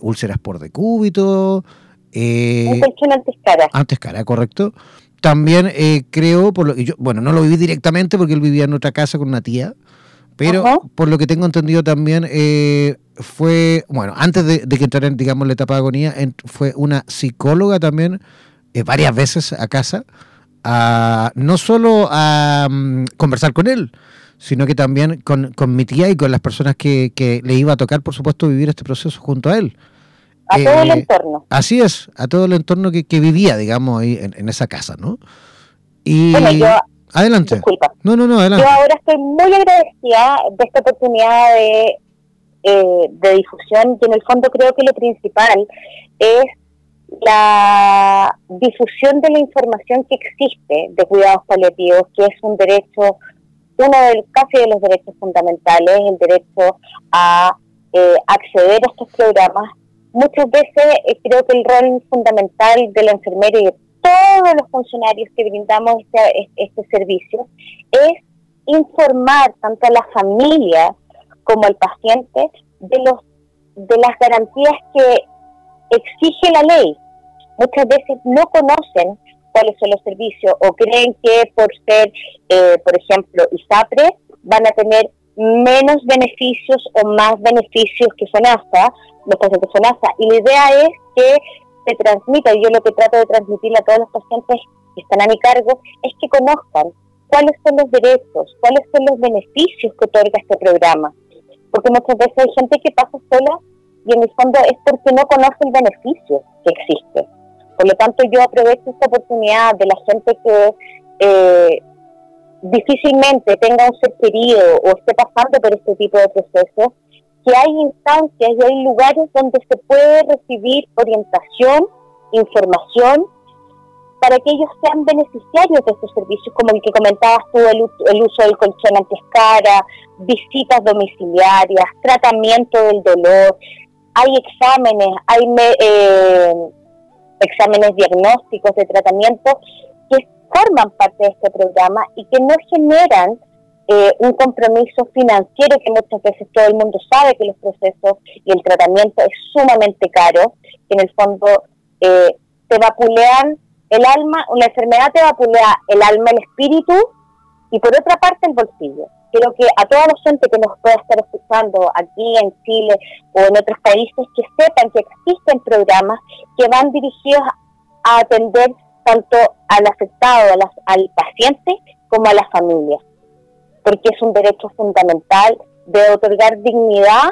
úlceras por decúbito. un colchón anti-escara. Anti-escara, correcto. También creo, por lo que yo, bueno, no lo viví directamente porque él vivía en otra casa con una tía, pero por lo que tengo entendido también eh, fue, bueno, antes de, que entrara en, digamos, la etapa de agonía, fue una psicóloga también eh, varias veces a casa, a, no solo a mm, conversar con él, sino que también con, con, mi tía y con las personas que, que, le iba a tocar, por supuesto, vivir este proceso junto a él. A todo el eh, entorno. Así es, a todo el entorno que, que vivía, digamos, ahí en, esa casa, ¿no? Y... Bueno, yo Adelante. Disculpa. No, no, no, adelante. Yo ahora estoy muy agradecida de esta oportunidad de, eh, de difusión y en el fondo creo que lo principal es la difusión de la información que existe de cuidados paliativos, que es un derecho, uno de casi de los derechos fundamentales, el derecho a eh, acceder a estos programas. Muchas veces eh, creo que el rol fundamental de la enfermera y de todos los funcionarios que brindamos este, este servicio es informar tanto a la familia como al paciente de los de las garantías que exige la ley. Muchas veces no conocen cuáles son los servicios o creen que por ser, eh, por ejemplo, ISAPRE van a tener menos beneficios o más beneficios que SONASA, los pacientes SONASA. Y la idea es que se transmita, y yo lo que trato de transmitirle a todos los pacientes que están a mi cargo, es que conozcan cuáles son los derechos, cuáles son los beneficios que otorga este programa. Porque muchas veces hay gente que pasa sola y en el fondo es porque no conoce el beneficio que existe. Por lo tanto, yo aprovecho esta oportunidad de la gente que eh, difícilmente tenga un ser querido o esté pasando por este tipo de procesos, que hay instancias y hay lugares donde se puede recibir orientación, información para que ellos sean beneficiarios de estos servicios, como el que comentabas tú, el, uso del colchón antiescara, visitas domiciliarias, tratamiento del dolor, hay exámenes, hay eh, exámenes diagnósticos de tratamiento que forman parte de este programa y que no generan eh, un compromiso financiero que muchas veces todo el mundo sabe que los procesos y el tratamiento es sumamente caro, que en el fondo eh, te vapulean el alma, una enfermedad te vapulea el alma, el espíritu y por otra parte el bolsillo. Quiero que a toda la gente que nos pueda estar escuchando aquí en Chile o en otros países que sepan que existen programas que van dirigidos a atender tanto al afectado, al paciente, como a la familia, porque es un derecho fundamental de otorgar dignidad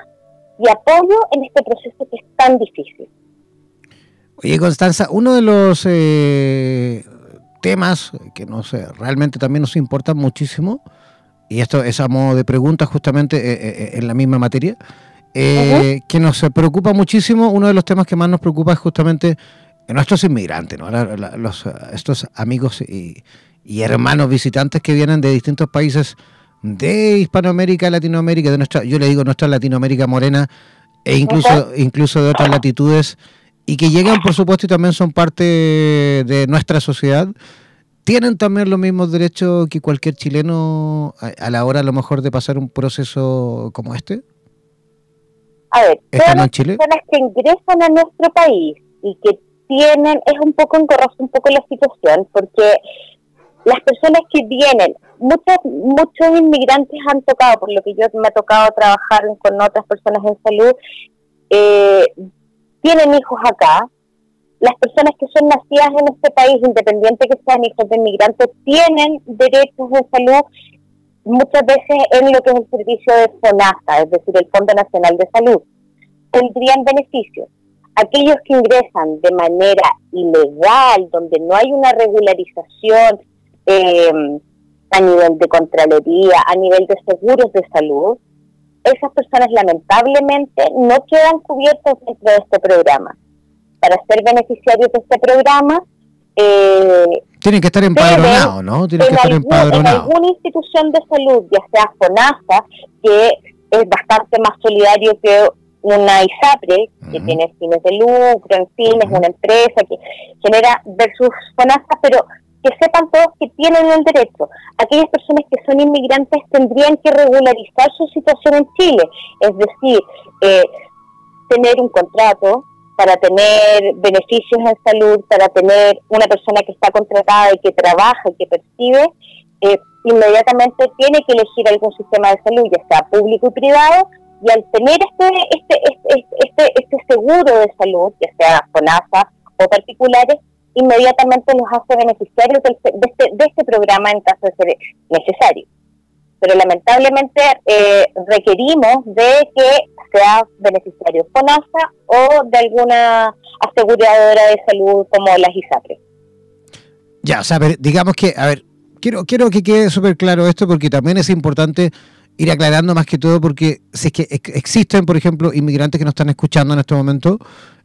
y apoyo en este proceso que es tan difícil. Oye, Constanza, uno de los eh, temas que nos realmente también nos importa muchísimo, y esto es a modo de pregunta justamente eh, eh, en la misma materia, que nos preocupa muchísimo, uno de los temas que más nos preocupa es justamente nuestros inmigrantes, ¿no? los, estos amigos y, hermanos visitantes que vienen de distintos países de Hispanoamérica, Latinoamérica, de nuestra, yo le digo nuestra Latinoamérica morena, e incluso, incluso de otras latitudes y que llegan, por supuesto, y también son parte de nuestra sociedad, ¿tienen también los mismos derechos que cualquier chileno a, la hora, a lo mejor, de pasar un proceso como este? A ver, todas las personas que ingresan a nuestro país y que tienen, es un poco engorroso un poco la situación, porque las personas que vienen, muchos muchos inmigrantes han tocado, por lo que yo me ha tocado trabajar con otras personas en salud, eh, tienen hijos acá, las personas que son nacidas en este país, independiente que sean hijos de inmigrantes, tienen derechos de salud muchas veces en lo que es el servicio de FONASA, es decir, el Fondo Nacional de Salud. Tendrían beneficios. Aquellos que ingresan de manera ilegal, donde no hay una regularización eh, a nivel de Contraloría, a nivel de seguros de salud, esas personas lamentablemente no quedan cubiertas dentro de este programa. Para ser beneficiarios de este programa, eh, tienen que estar empadronados, ¿no? Tienen que estar empadronados. En alguna institución de salud, ya sea FONASA, que es bastante más solidario que una ISAPRE, que tiene fines de lucro, en fin, es una empresa que genera versus FONASA, pero que sepan todos que tienen el derecho. Aquellas personas que son inmigrantes tendrían que regularizar su situación en Chile, es decir, eh, tener un contrato para tener beneficios en salud, para tener una persona que está contratada y que trabaja y que percibe, eh, inmediatamente tiene que elegir algún sistema de salud, ya sea público y privado, y al tener este, este, este, este, este seguro de salud, ya sea FONASA o particulares, inmediatamente nos hace beneficiarios de, este, de este programa en caso de ser necesario. Pero lamentablemente eh, requerimos de que sea beneficiario FONASA o de alguna aseguradora de salud como las ISAPRE. Ya, o sea, digamos que, a ver, quiero, quiero que quede súper claro esto porque también es importante ir aclarando más que todo porque si es que existen, por ejemplo, inmigrantes que nos están escuchando en este momento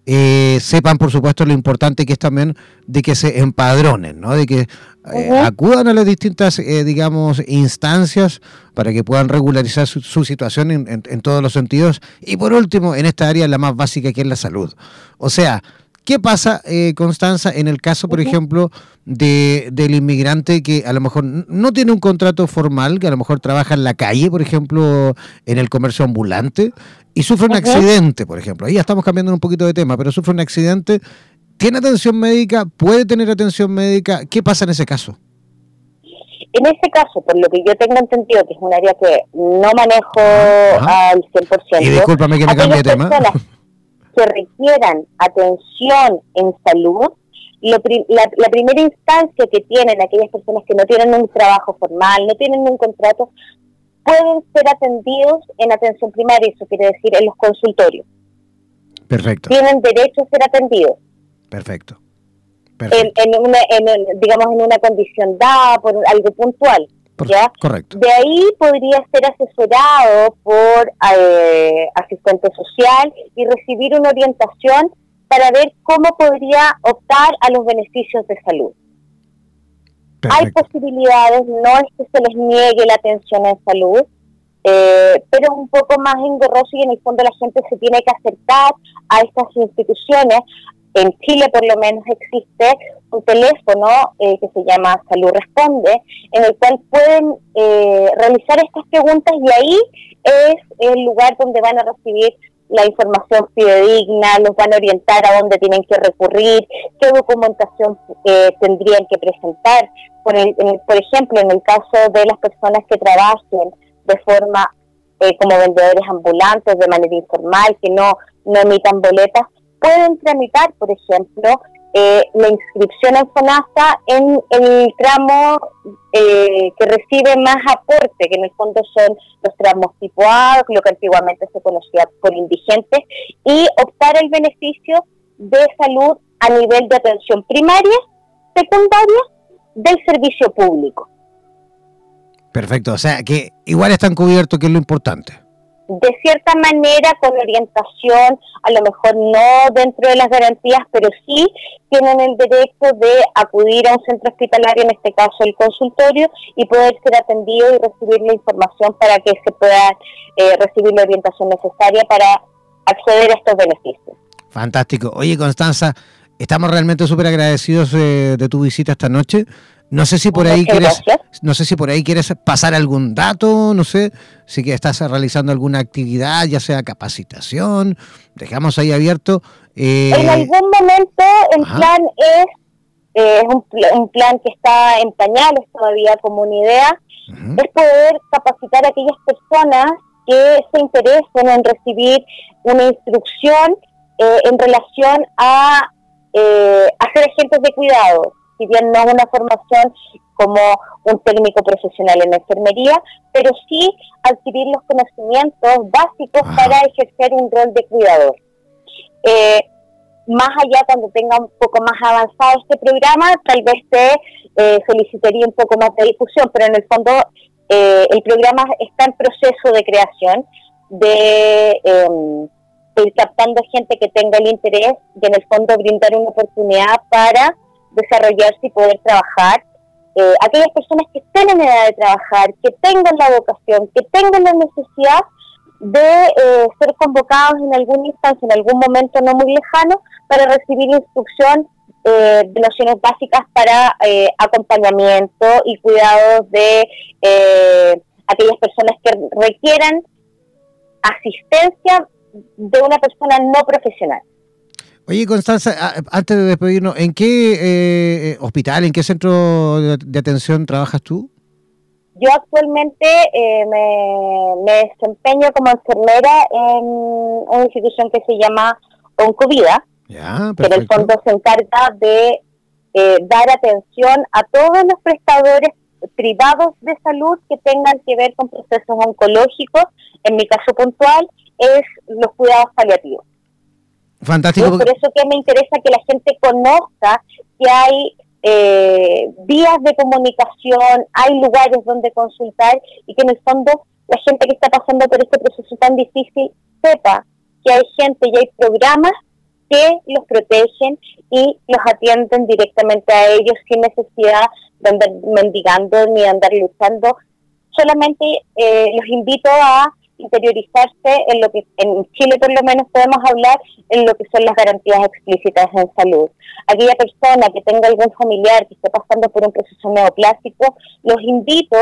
eh, sepan, por supuesto, lo importante que es también de que se empadronen, ¿no? de que eh, acudan a las distintas, eh, digamos, instancias para que puedan regularizar su, situación en, en, todos los sentidos. Y por último, en esta área, la más básica que es la salud. O sea, ¿Qué pasa, eh, Constanza, en el caso, por ejemplo, de, del inmigrante que a lo mejor no tiene un contrato formal, que a lo mejor trabaja en la calle, por ejemplo, en el comercio ambulante, y sufre un accidente, por ejemplo? Ahí ya estamos cambiando un poquito de tema, pero sufre un accidente, ¿tiene atención médica? ¿Puede tener atención médica? ¿Qué pasa en ese caso? En ese caso, por lo que yo tengo entendido, que es un área que no manejo al 100%. Y discúlpame que me cambie de tema. que requieran atención en salud, la, primera instancia que tienen aquellas personas que no tienen un trabajo formal, no tienen un contrato, pueden ser atendidos en atención primaria, eso quiere decir en los consultorios. Perfecto. Tienen derecho a ser atendidos. Perfecto. En, una, digamos, en una condición dada por algo puntual. Correcto. De ahí podría ser asesorado por eh, asistente social y recibir una orientación para ver cómo podría optar a los beneficios de salud. Hay posibilidades, no es que se les niegue la atención en salud, eh, pero es un poco más engorroso y en el fondo la gente se tiene que acercar a estas instituciones. En Chile por lo menos existe un teléfono eh, que se llama Salud Responde, en el cual pueden eh, realizar estas preguntas y ahí es el lugar donde van a recibir la información fidedigna, los van a orientar a dónde tienen que recurrir, qué documentación eh, tendrían que presentar. Por, por ejemplo, en el caso de las personas que trabajen de forma eh, como vendedores ambulantes, de manera informal, que no, no emitan boletas, pueden tramitar, por ejemplo, eh, la inscripción en FONASA en el tramo eh, que recibe más aporte, que en el fondo son los tramos tipo A, lo que antiguamente se conocía por indigentes, y optar el beneficio de salud a nivel de atención primaria, secundaria, del servicio público. Perfecto, o sea que igual están cubiertos, que es lo importante de cierta manera con orientación, a lo mejor no dentro de las garantías, pero sí tienen el derecho de acudir a un centro hospitalario, en este caso el consultorio, y poder ser atendido y recibir la información para que se pueda eh, recibir la orientación necesaria para acceder a estos beneficios. Fantástico. Oye, Constanza, estamos realmente súper agradecidos eh, de tu visita esta noche. No sé si por ahí quieres, no sé si por ahí quieres pasar algún dato, no sé si que estás realizando alguna actividad, ya sea capacitación, dejamos ahí abierto. Eh, en algún momento el plan es, eh, un, plan que está en pañales todavía como una idea, es poder capacitar a aquellas personas que se interesen en recibir una instrucción eh, en relación a hacer agentes de cuidado si bien no una formación como un técnico profesional en enfermería, pero sí adquirir los conocimientos básicos para ejercer un rol de cuidador. Eh, más allá, cuando tenga un poco más avanzado este programa, tal vez te eh, solicitaría un poco más de difusión, pero en el fondo eh, el programa está en proceso de creación, de em, ir captando gente que tenga el interés y en el fondo brindar una oportunidad para desarrollarse y poder trabajar. Eh, aquellas personas que estén en edad de trabajar, que tengan la vocación, que tengan la necesidad de eh, ser convocados en alguna instancia, en algún momento no muy lejano, para recibir instrucción eh, de nociones básicas para acompañamiento y cuidados de aquellas personas que requieran asistencia de una persona no profesional. Oye, Constanza, antes de despedirnos, ¿en qué eh, eh, hospital, en qué centro de, atención trabajas tú? Yo actualmente eh, me, desempeño como enfermera en una institución que se llama Oncovida, ya, que en el fondo se encarga de dar atención a todos los prestadores privados de salud que tengan que ver con procesos oncológicos. En mi caso puntual es los cuidados paliativos. Fantástico. Por eso que me interesa que la gente conozca que hay eh, vías de comunicación, hay lugares donde consultar y que en el fondo la gente que está pasando por este proceso tan difícil sepa que hay gente y hay programas que los protegen y los atienden directamente a ellos sin necesidad de andar mendigando ni de andar luchando. Solamente eh, los invito a interiorizarse en lo que en Chile por lo menos podemos hablar en lo que son las garantías explícitas en salud. Aquella persona que tenga algún familiar que esté pasando por un proceso neoplástico, los invito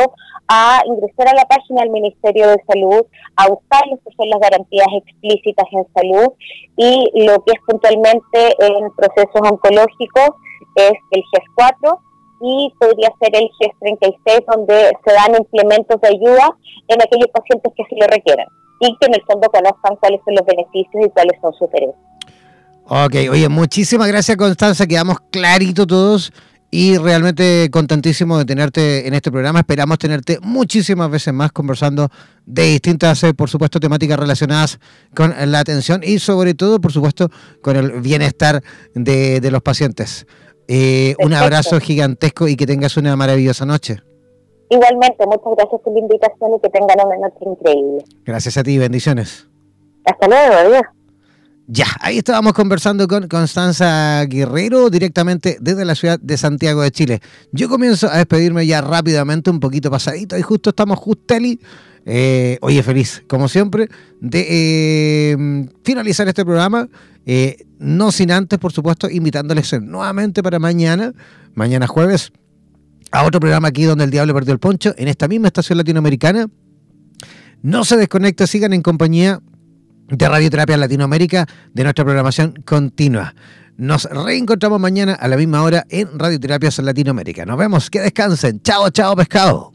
a ingresar a la página del Ministerio de Salud, a buscar lo que son las garantías explícitas en salud y lo que es puntualmente en procesos oncológicos es el GES 4 y podría ser el GES 36 donde se dan implementos de ayuda en aquellos pacientes que así lo requieran y que en el fondo conozcan cuáles son los beneficios y cuáles son sus derechos. Ok, oye, muchísimas gracias Constanza, quedamos clarito todos y realmente contentísimo de tenerte en este programa. Esperamos tenerte muchísimas veces más conversando de distintas, eh, por supuesto, temáticas relacionadas con la atención y sobre todo, por supuesto, con el bienestar de los pacientes. Eh, un abrazo gigantesco y que tengas una maravillosa noche. Igualmente, muchas gracias por la invitación y que tengan una noche increíble. Gracias a ti, bendiciones. Hasta luego, adiós. Ya, ahí estábamos conversando con Constanza Guerrero directamente desde la ciudad de Santiago de Chile. Yo comienzo a despedirme ya rápidamente, un poquito pasadito, y justo estamos justeli. Eh, oye, feliz, como siempre, de eh, finalizar este programa. Eh, no sin antes, por supuesto, invitándoles nuevamente para mañana, mañana jueves, a otro programa aquí donde el diablo perdió el poncho, en esta misma estación latinoamericana. No se desconecte, sigan en compañía de Radioterapia Latinoamérica de nuestra programación continua. Nos reencontramos mañana a la misma hora en Radioterapias Latinoamérica. Nos vemos, que descansen. Chao, chao, pescado.